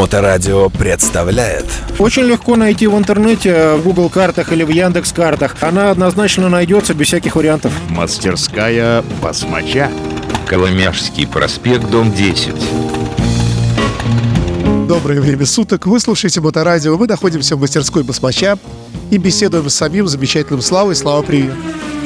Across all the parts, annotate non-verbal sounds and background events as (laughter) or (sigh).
Моторадио представляет Очень легко найти в интернете, в Google картах или в Яндекс картах. Она однозначно найдется без всяких вариантов. Мастерская басмача. Коломяжский проспект, дом 10. Доброе время суток. Вы слушаете Моторадио. Мы находимся в мастерской басмача и беседуем с самим замечательным Славой. Слава, привет.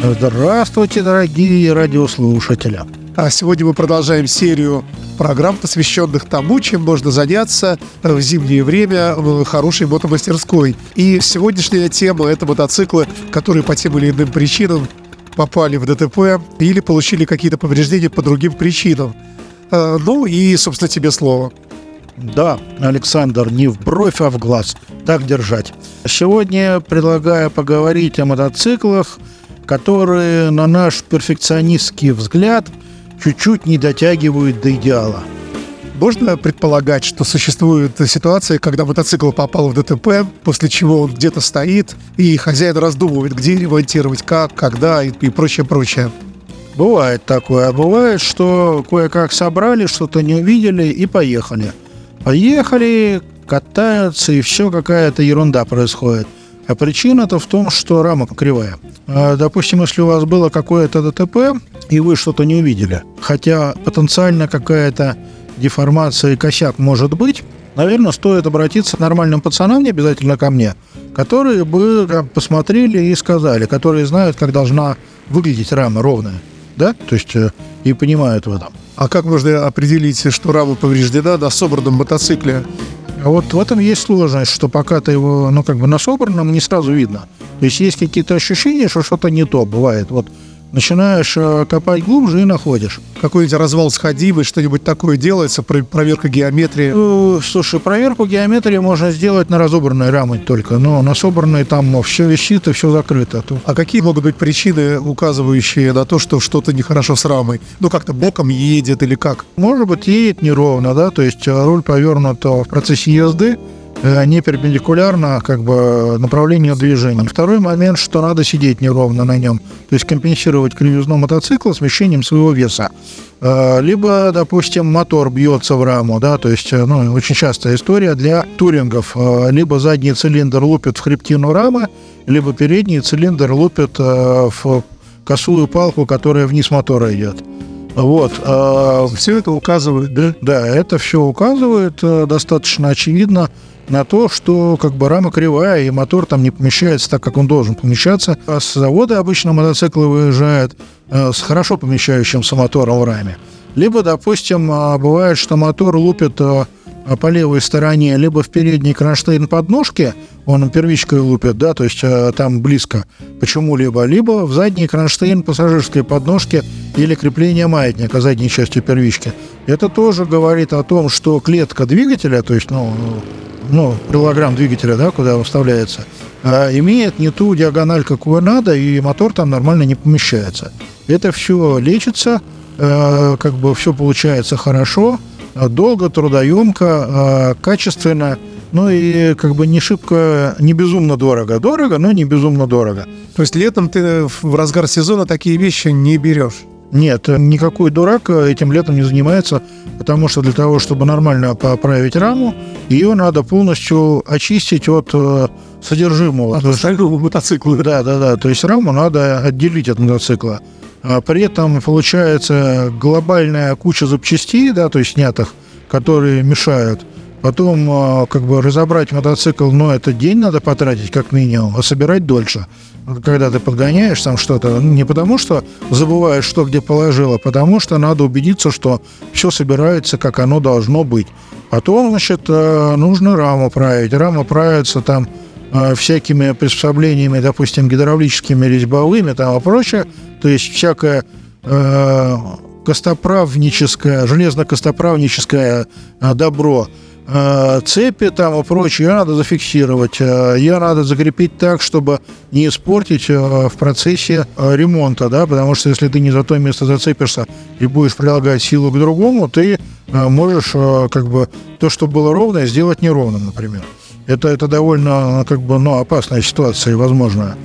Здравствуйте, дорогие радиослушатели. А сегодня мы продолжаем серию программ, посвященных тому, чем можно заняться в зимнее время в хорошей мотомастерской. И сегодняшняя тема — это мотоциклы, которые по тем или иным причинам попали в ДТП или получили какие-то повреждения по другим причинам. А, Ну и, собственно, тебе слово. Да, Александр, не в бровь, а в глаз. Так держать. Сегодня предлагаю поговорить о мотоциклах, которые, на наш перфекционистский взгляд, чуть-чуть не дотягивают до идеала. Можно предполагать, что существует ситуация, когда мотоцикл попал в ДТП, после чего он где-то стоит, и хозяин раздумывает, где ремонтировать, как, когда и, и прочее, прочее. Бывает такое. А бывает, что кое-как собрали, что-то не увидели и поехали. Поехали, катаются, и все какая-то ерунда происходит. А причина-то в том, что рама кривая. А, Допустим, если у вас было какое-то ДТП, и вы что-то не увидели, хотя потенциально какая-то деформация и косяк может быть, наверное, стоит обратиться к нормальным пацанам, не обязательно ко мне, которые бы как, посмотрели и сказали, которые знают, как должна выглядеть рама ровная, да, то есть э, и понимают в этом. А как можно определить, что рама повреждена на собранном мотоцикле? А вот в этом есть сложность, что пока ты его, ну, как бы на собранном, не сразу видно. То есть есть какие-то ощущения, что что-то не то бывает. Вот начинаешь э, копать глубже и находишь. Какой-нибудь развал сходимый, что-нибудь такое делается, про- проверка геометрии. Э, Слушай, проверку геометрии можно сделать на разобранной раме только, но на собранной там все висит и все закрыто. Тут А какие могут быть причины, указывающие на то, что что-то нехорошо с рамой? Ну, как-то боком едет или как? Может быть, едет неровно, да, то есть э, руль повернут в процессе езды, э, не перпендикулярно как бы направлению движения. Второй момент, что надо сидеть неровно на нем, то есть компенсировать кривизну мотоцикла смещением своего веса. Э, Либо, допустим, мотор бьется в раму, да, то есть, э, ну, очень частая история для турингов. Э, Либо задний цилиндр лупит в хребтину рамы, либо передний цилиндр лупит э, в косую палку, которая вниз мотора идет. Вот. э, Все это указывает, да? да, это все указывает э, достаточно очевидно на то, что как бы рама кривая, и мотор там не помещается так, как он должен помещаться. А с завода обычно мотоциклы выезжают э, с хорошо помещающимся мотором в раме. Либо, допустим, э, бывает, что мотор лупит э, по левой стороне либо в передний кронштейн подножки, он первичкой лупит, да, то есть э, там близко почему-либо, либо в задний кронштейн пассажирской подножки или крепление маятника задней частью первички. Это тоже говорит о том, что клетка двигателя, то есть, ну, ну, килограмм двигателя, да, куда он вставляется, а, имеет не ту диагональ, какую надо, и мотор там нормально не помещается. Это все лечится, э, как бы все получается хорошо, долго, трудоемко, э, качественно, ну и как бы не шибко, не безумно дорого. Дорого, но не безумно дорого. То есть летом ты в разгар сезона такие вещи не берешь. Нет, никакой дурак этим летом не занимается, потому что для того, чтобы нормально поправить раму, ее надо полностью очистить от э, содержимого. От остального мотоцикла. (laughs) Да, да, да. То есть раму надо отделить от мотоцикла. А при этом получается глобальная куча запчастей, да, то есть снятых, которые мешают. Потом а, как бы разобрать мотоцикл, ну, это день надо потратить как минимум, а собирать дольше. Когда ты подгоняешь там что-то, ну, не потому что забываешь, что где положил, а потому что надо убедиться, что все собирается, как оно должно быть. Потом, значит, э, нужно раму править. Рама правится там э, всякими приспособлениями, допустим, гидравлическими, резьбовыми там и прочее. То есть всякое э, костоправническое, железно-костоправническое э, добро, цепи там и прочее, ее надо зафиксировать, э, ее надо закрепить так, чтобы не испортить э, в процессе э, ремонта, да, потому что если ты не за то место зацепишься и будешь прилагать силу к другому, ты э, можешь э, как бы то, что было ровное, сделать неровным, например. Это, это довольно как бы, ну, опасная ситуация, возможно.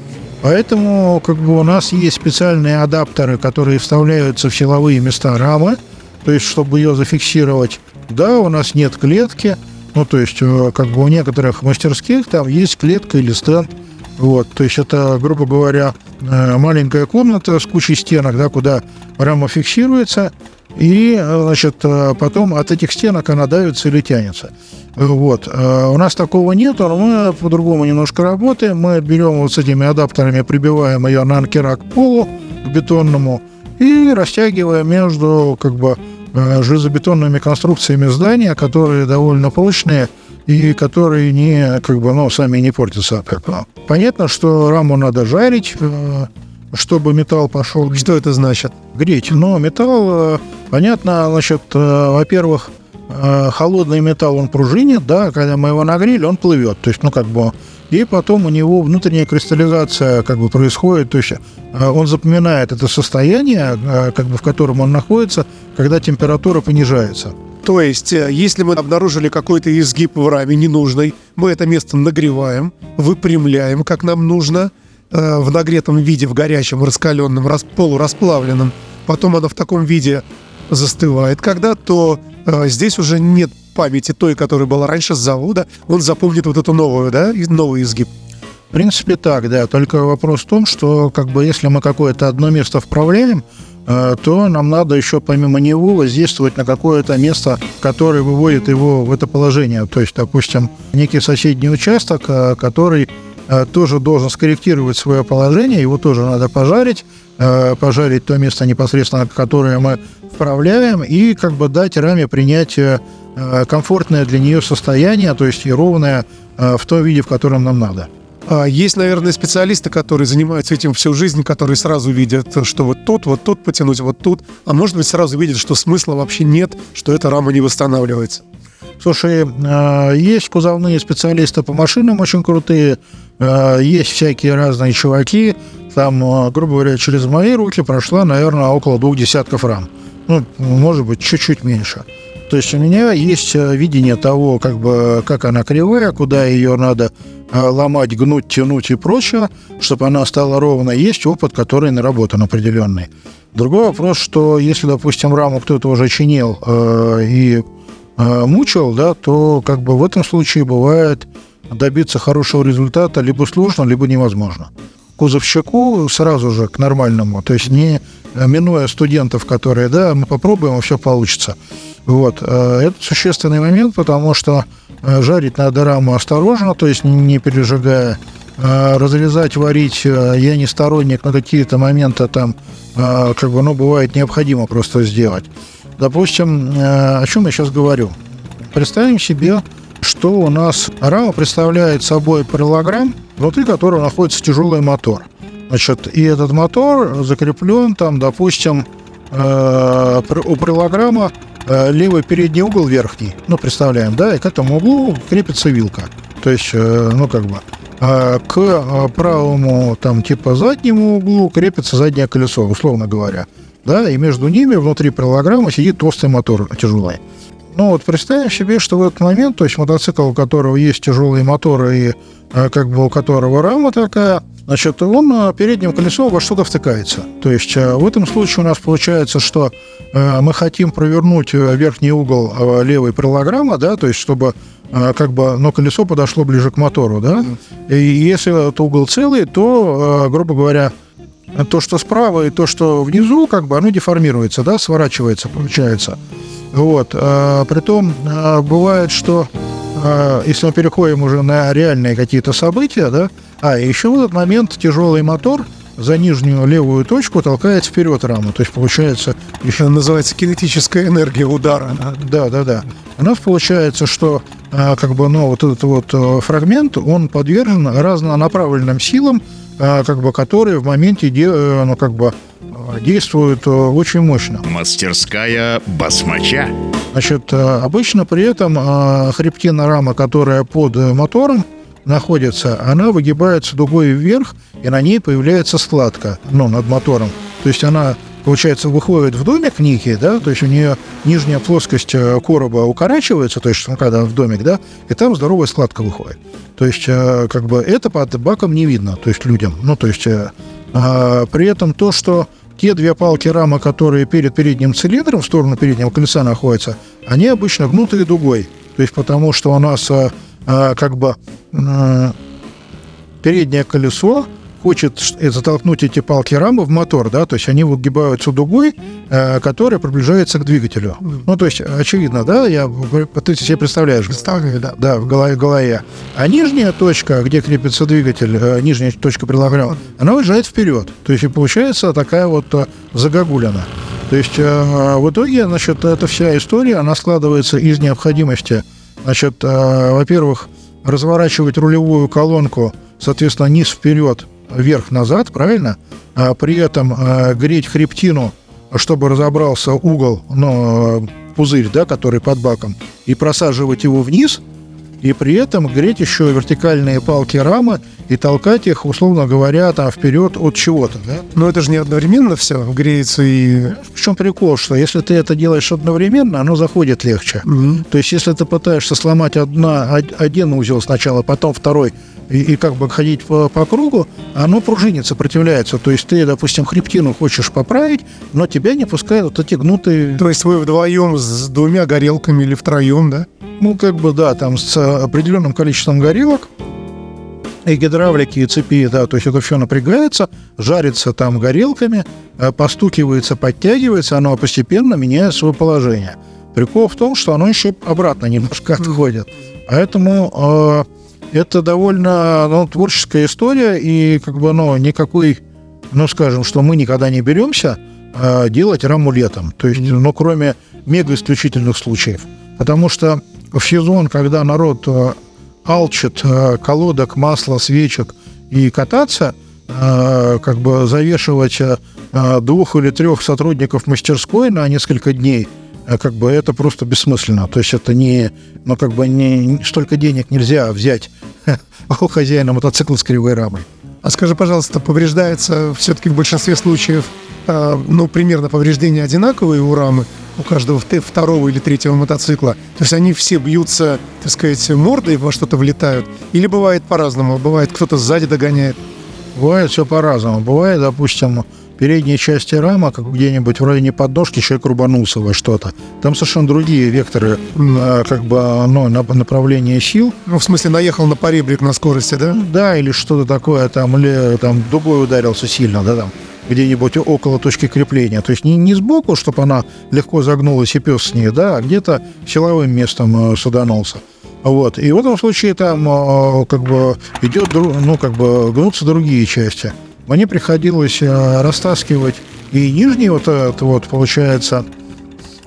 Поэтому как бы у нас есть специальные адаптеры, которые вставляются в силовые места рамы, то есть чтобы ее зафиксировать. Да, у нас нет клетки, Ну, то есть, э, как бы у некоторых мастерских там есть клетка или стенд. Вот, то есть это, грубо говоря, э, маленькая комната с кучей стенок, да, куда рама фиксируется, и, э, значит, потом от этих стенок она давится или тянется. Вот. У нас такого нету, но мы по-другому немножко работаем. Мы берем вот с этими адаптерами, прибиваем ее на анкера к полу, к бетонному, и растягиваем между, как бы, железобетонными конструкциями здания, которые довольно прочные и которые не, как бы, ну, сами не портятся от этого. Понятно, что раму надо жарить, э, чтобы металл пошел Что это значит? греть. Но металл, э, понятно, значит, э, во-первых, э, холодный металл, он пружинит, да, когда мы его нагрели, он плывет. То есть, ну, как бы, и потом у него внутренняя кристаллизация как бы происходит, то есть э, он запоминает это состояние, э, как бы в котором он находится, когда температура понижается. То есть, э, если мы обнаружили какой-то изгиб в раме ненужный, мы это место нагреваем, выпрямляем, как нам нужно, э, в нагретом виде, в горячем, раскаленном, рас- полурасплавленном. Потом оно в таком виде застывает. Когда, то э, здесь уже нет памяти той, которая была раньше с завода. Он запомнит вот эту новую, да, новый изгиб. В принципе, так, да. Только вопрос в том, что как бы если мы какое-то одно место вправляем, э, то нам надо еще помимо него воздействовать на какое-то место, которое выводит его в это положение. То есть, допустим, некий соседний участок, э, который э, тоже должен скорректировать свое положение, его тоже надо пожарить, э, пожарить то место непосредственно, которое мы вправляем, и как бы дать раме принять э, комфортное для нее состояние, то есть и ровное э, в том виде, в котором нам надо. А Есть, наверное, специалисты, которые занимаются этим всю жизнь, которые сразу видят, что вот тут, вот тут потянуть, вот тут. А может быть, сразу видят, что смысла вообще нет, что эта рама не восстанавливается. Слушай, э, есть кузовные специалисты по машинам очень крутые, э, есть всякие разные чуваки. Там, э, грубо говоря, через мои руки прошла, наверное, около двух десятков рам. Ну, может быть, чуть-чуть меньше. То есть у меня есть э, видение того, как бы, как она кривая, куда ее надо э, ломать, гнуть, тянуть и прочее, чтобы она стала ровной. Есть опыт, который наработан определенный. Другой вопрос, что если, допустим, раму кто-то уже чинил э, и э, мучил, да, то как бы в этом случае бывает добиться хорошего результата либо сложно, либо невозможно. Кузовщику сразу же к нормальному, то есть не э, минуя студентов, которые, да, мы попробуем, и все получится. Вот. э, Это существенный момент, потому что э, жарить надо раму осторожно, то есть не пережигая. Разрезать, варить я не сторонник, на какие-то моменты там, как бы, ну, бывает необходимо просто сделать. Допустим, о чем я сейчас говорю? Представим себе, что у нас рама представляет собой параллограмм, внутри которого находится тяжелый мотор. Значит, и этот мотор закреплен там, допустим, э, у параллограмма э, левый передний угол верхний, ну, представляем, да, и к этому углу крепится вилка. То есть, э, ну, как бы, а к э, правому, там, типа, заднему углу крепится заднее колесо, условно говоря. Да, и между ними внутри параллограмма сидит толстый мотор тяжелый. Ну вот представим себе, что в этот момент, то есть мотоцикл, у которого есть тяжелые моторы и э, как бы у которого рама такая, значит, он э, передним колесом во что-то втыкается. То есть э, в этом случае у нас получается, что мы хотим провернуть верхний угол левой параллограммы, да, то есть чтобы как бы, но колесо подошло ближе к мотору, да, и если этот угол целый, то, грубо говоря, то, что справа и то, что внизу, как бы оно деформируется, да, сворачивается, получается. Вот. А, притом а, бывает, что а, если мы переходим уже на реальные какие-то события, да, а еще в этот момент тяжелый мотор за нижнюю левую точку толкает вперед раму. То есть получается еще называется кинетическая энергия удара. да, да, да. У нас получается, что а, как бы, ну, вот этот вот э, фрагмент, он подвержен разнонаправленным силам, как бы, которые в моменте, э, ну, как бы, действуют э, очень мощно. Мастерская басмача. Значит, э, обычно при этом э, хребтина рамы, которая под мотором находится, она выгибается дугой вверх, и на ней появляется складка, ну, над мотором. То есть она, получается, выходит в домик некий, да, то есть у нее нижняя плоскость короба укорачивается, то есть, ну, когда в домик, да, и там здоровая складка выходит. То есть, как бы, это под баком не видно, то есть, людям. Ну, то есть, а, при этом то, что те две палки рамы, которые перед передним цилиндром в сторону переднего колеса находятся, они обычно гнутые дугой. То есть потому что у нас э, э, как бы э, переднее колесо хочет э, затолкнуть эти палки рамы в мотор, да, то есть они выгибаются дугой, э, которая приближается к двигателю. Ну, то есть, очевидно, да, я, ты себе представляешь, Представляю, да. да, в голове, голове. А нижняя точка, где крепится двигатель, э, нижняя точка предлагаем, она уезжает вперед. То есть и получается такая вот загогулина. То есть в итоге, значит, эта вся история, она складывается из необходимости, значит, во-первых, разворачивать рулевую колонку, соответственно, низ вперед, вверх назад, правильно? А при этом э, греть хребтину, чтобы разобрался угол, ну, э, пузырь, да, который под баком, и просаживать его вниз, и при этом греть еще вертикальные палки рамы и толкать их, условно говоря, там вперед от чего-то. Да? Но это же не одновременно все греется и... В чем прикол, что если ты это делаешь одновременно, оно заходит легче. Мгм. То есть, если ты пытаешься сломать одна, од- один узел сначала, потом второй, и, и как бы ходить по, по кругу, оно пружинит, сопротивляется. То есть, ты, допустим, хребтину хочешь поправить, но тебя не пускают вот эти гнутые То есть вы вдвоем с двумя горелками или втроем, да? Ну, как бы, да, там с определенным количеством горелок и гидравлики, и цепи, да, то есть это все напрягается, жарится там горелками, э, постукивается, подтягивается, оно постепенно меняет свое положение. Прикол в том, что оно еще обратно немножко отходит. Поэтому э, это довольно ну, творческая история, и как бы, ну, никакой, ну, скажем, что мы никогда не беремся э, делать раму летом. То есть, ну, кроме мега исключительных случаев. Потому что в сезон, когда народ э, алчит э, колодок, масла, свечек и кататься, э, как бы завешивать э, двух или трех сотрудников мастерской на несколько дней, как бы это просто бессмысленно. То есть это не, ну как бы не столько денег нельзя взять (laughs) у хозяина мотоцикла с кривой рамой. А скажи, пожалуйста, повреждается все-таки в большинстве случаев, а, ну, примерно повреждения одинаковые у рамы, у каждого вт- второго или третьего мотоцикла? То есть они все бьются, так сказать, мордой во что-то влетают? Или бывает по-разному? Бывает, кто-то сзади догоняет? Бывает все по-разному. Бывает, допустим, передней части рама, как где-нибудь в районе подножки, человек рубанулся во что-то. Там совершенно другие векторы, э, как бы, ну, на- направления сил. Ну, в смысле, наехал на поребрик на скорости, да? Да, или что-то такое, там, или там дугой ударился сильно, да, там, где-нибудь около точки крепления. То есть не, не сбоку, чтобы она легко загнулась и пес с ней, да, а где-то силовым местом э, саданулся. Вот. И в этом случае там э, как бы идет, ну, как бы гнутся другие части. Мне приходилось э, растаскивать и нижний вот этот вот, получается,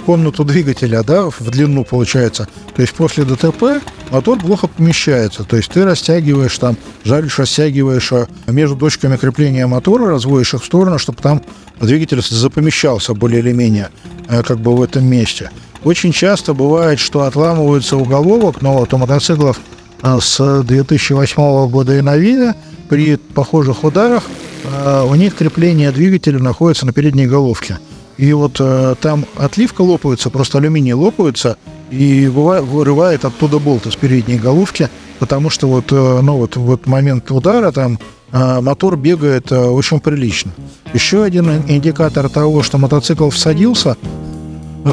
комнату двигателя, да, в длину получается. То есть после ДТП мотор плохо помещается. То есть ты растягиваешь там, жаришь, растягиваешь а между точками крепления мотора, разводишь их в сторону, чтобы там двигатель запомещался более или менее э, как бы в этом месте. Очень часто бывает, что отламывается уголовок, но вот у мотоциклов э, с 2008 года и новее при похожих ударах э, у них крепление двигателя находится на передней головке. И вот э, там отливка лопается, просто алюминий лопается, и вырывает оттуда болт из передней головки, потому что вот, э, ну, вот, вот момент удара там э, мотор бегает э, очень прилично. Еще один ин- индикатор того, что мотоцикл всадился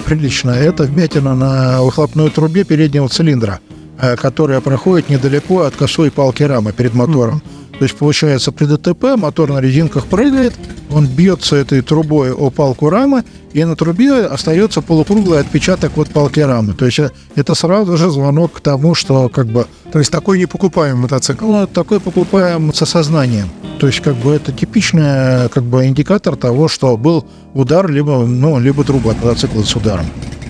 прилично, это вмятина на выхлопной трубе переднего цилиндра, которая проходит недалеко от косой палки рамы перед мотором. То есть, получается, при ДТП мотор на резинках прыгает, он бьется этой трубой о палку рамы, и на трубе остается полукруглый отпечаток от палки рамы. То есть, э, это сразу же звонок к тому, что как бы То есть такой не покупаем мотоцикл. ну, такой покупаем с осознанием. То есть, как бы это типичный как бы индикатор того, что был удар, либо, ну, либо труба от мотоцикла с ударом.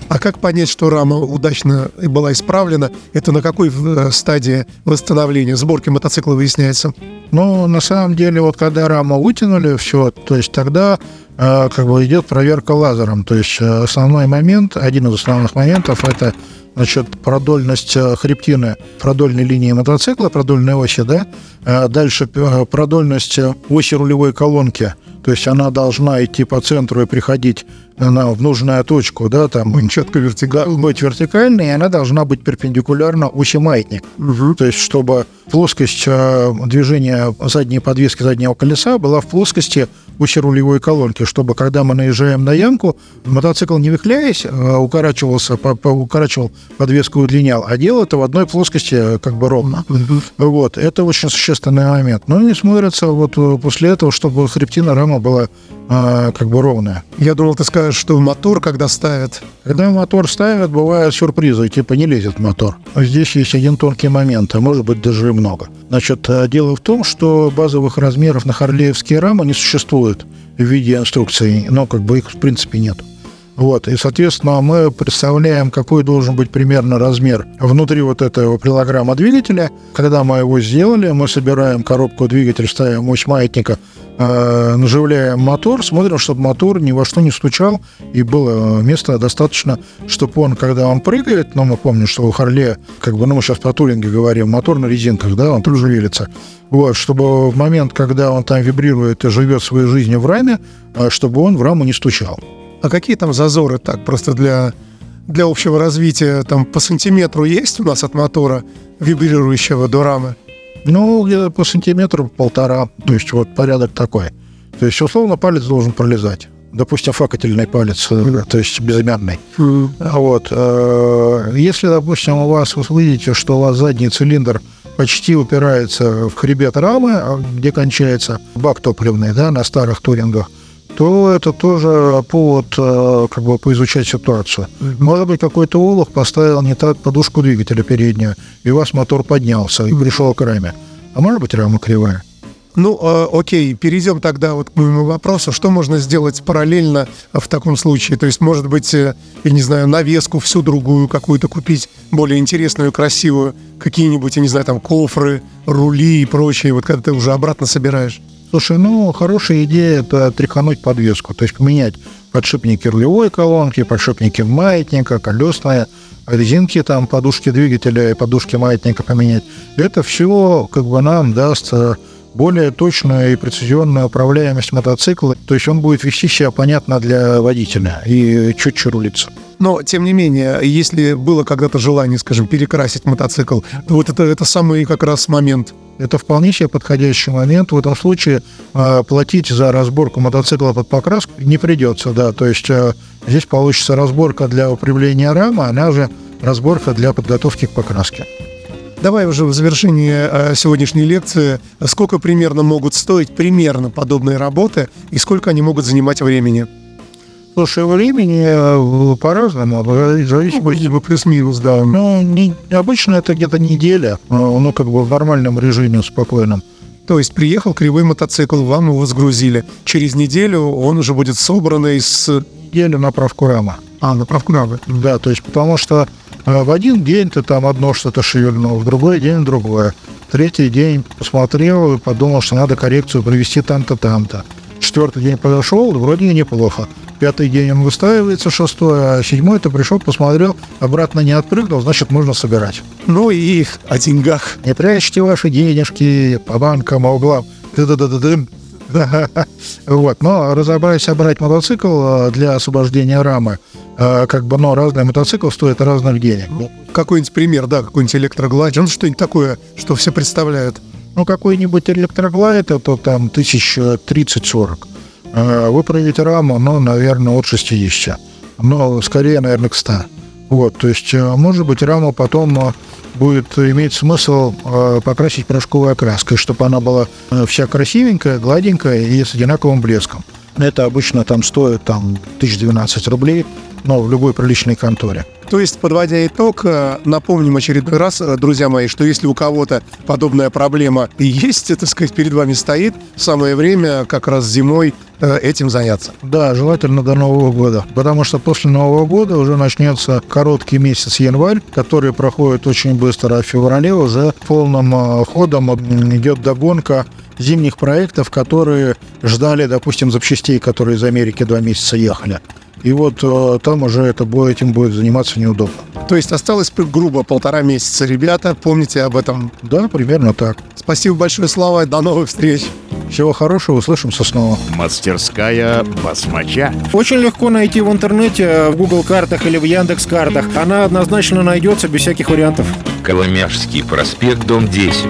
А как понять, что рама удачно была исправлена? Это на какой э, стадии восстановления, сборки мотоцикла выясняется? Ну, на самом деле, вот когда раму вытянули, все, то есть тогда э, как бы идет проверка лазером. То есть э, основной момент, один из основных моментов, это значит, продольность э, хребтины продольной линии мотоцикла, продольной оси, да, дальше продольность оси рулевой колонки, то есть она должна идти по центру и приходить на, в нужную точку, да, там Четко вертикально. быть вертикальной, и она должна быть перпендикулярна оси маятник. То есть, чтобы плоскость э, движения задней подвески заднего колеса была в плоскости оси рулевой колонки, чтобы когда мы наезжаем на ямку, мотоцикл не вихляясь, а укорачивался, по, по, укорачивал подвеску и удлинял, а делал это в одной плоскости э, как бы ровно. Вот, это очень существенный момент. Но не смотрится вот э, после этого, чтобы хребтина рама была а, как бы ровная. Я думал, ты скажешь, что мотор, когда ставят... Когда мотор ставят, бывают сюрпризы, типа не лезет мотор. Здесь есть один тонкий момент, а может быть даже и много. Значит, э, дело в том, что базовых размеров на харлеевские рамы не существует в виде инструкции, но как бы их в принципе нет. Вот, и, соответственно, мы представляем, какой должен быть примерно размер внутри вот этого прилограмма двигателя. Когда мы его сделали, мы собираем коробку двигателя, ставим ось маятника, э, наживляем мотор, смотрим, чтобы мотор ни во что не стучал, и было места достаточно, чтобы он, когда он прыгает, ну, мы помним, что у Харле, как бы, ну, мы сейчас про тулинге говорим, мотор на резинках, да, он тоже велится. Вот, чтобы в момент, когда он там вибрирует и живет своей жизнью в раме, э, чтобы он в раму не стучал. А какие там зазоры так, просто для, для общего развития? Там по сантиметру есть у нас от мотора вибрирующего до рамы? Ну, где-то по сантиметру полтора, то есть вот порядок такой. То есть, условно, палец должен пролезать. Допустим, факательный палец, э, то есть безымянный. Mm. Вот. э, Если, допустим, у вас, вы видите, что у вас задний цилиндр почти упирается в хребет рамы, а где кончается бак топливный, да, на старых турингах, то это тоже повод э, как бы поизучать ситуацию. Может быть, какой-то олух поставил не так подушку двигателя переднюю, и у вас мотор поднялся и пришел к раме. А может быть, рама кривая. Ну, э, окей, перейдем тогда вот к моему вопросу. Что можно сделать параллельно в таком случае? То есть, может быть, э, я не знаю, навеску всю другую какую-то купить, более интересную, красивую, какие-нибудь, я не знаю, там кофры, рули и прочее, вот когда ты уже обратно собираешь. Слушай, ну, хорошая идея – это тряхануть подвеску, то есть поменять подшипники рулевой колонки, подшипники маятника, колесные, резинки, там, подушки двигателя и подушки маятника поменять. Это все как бы нам даст более точную и прецизионную управляемость мотоцикла, то есть он будет вести себя понятно для водителя и четче рулиться. Но, тем не менее, если было когда-то желание, скажем, перекрасить мотоцикл, то вот это, это самый как раз момент. Это вполне себе подходящий момент. В этом случае э, платить за разборку мотоцикла под покраску не придется, да. То есть э, здесь получится разборка для укрепления рамы, она же разборка для подготовки к покраске. Давай уже в завершении э, сегодняшней лекции, сколько примерно могут стоить примерно подобные работы и сколько они могут занимать времени? Слушай, времени э, по-разному, в зависимости Ну, плюс-минус, да. Ну, не- обычно это где-то неделя, ну, как бы в нормальном режиме, спокойном. То есть приехал кривой мотоцикл, вам его сгрузили. Через неделю он уже будет собранный с... Неделю направку рама. А, направку рамы. Да, то есть потому что в один день ты там одно что-то шевельнул, в другой день другое. Третий день посмотрел и подумал, что надо коррекцию провести там-то, там-то. Четвертый день подошел, вроде неплохо. Пятый день он выстаивается, шестой, а седьмой ты пришел, посмотрел, обратно не отпрыгнул, значит, можно собирать. Ну и о деньгах. Не прячьте ваши денежки по банкам, а углам. Ты-да-да-да-дым. (laughs) Вот, но разобрать, собрать мотоцикл э, для освобождения рамы, э, как бы, но разный мотоцикл стоит разных денег. Какой-нибудь пример, да, какой-нибудь электрогладь, ну что-нибудь такое, что все представляют. Ну, какой-нибудь электроглайд, это там тысяч 30-40. Э, Выправить раму, ну, наверное, от 60. Но скорее, наверное, к 100. Вот, то есть, э, может быть, раму потом э, будет иметь смысл э, покрасить порошковой окраской, чтобы она была вся красивенькая, гладенькая и с одинаковым блеском. Это обычно там стоит там 1012 рублей, но в любой приличной конторе. То есть, подводя итог, э, напомним очередной раз, э, друзья мои, что если у кого-то подобная проблема есть, (laughs) так сказать, перед вами стоит, самое время как раз зимой э, этим заняться. Да, желательно до Нового года, потому что после Нового года уже начнется короткий месяц январь, который проходит очень быстро, а в феврале уже полным ходом идет догонка зимних проектов, которые ждали, допустим, запчастей, которые из Америки два месяца ехали. И вот э, там уже это, будет- этим будет заниматься неудобно. То есть осталось грубо полтора месяца, ребята, помните об этом. Да, примерно так. Спасибо большое, Слава, до новых встреч. Всего хорошего, услышимся снова. Мастерская басмача. Очень легко найти в интернете, в Google картах или в Яндекс картах. Она однозначно найдется без всяких вариантов. Коломяжский проспект, дом 10.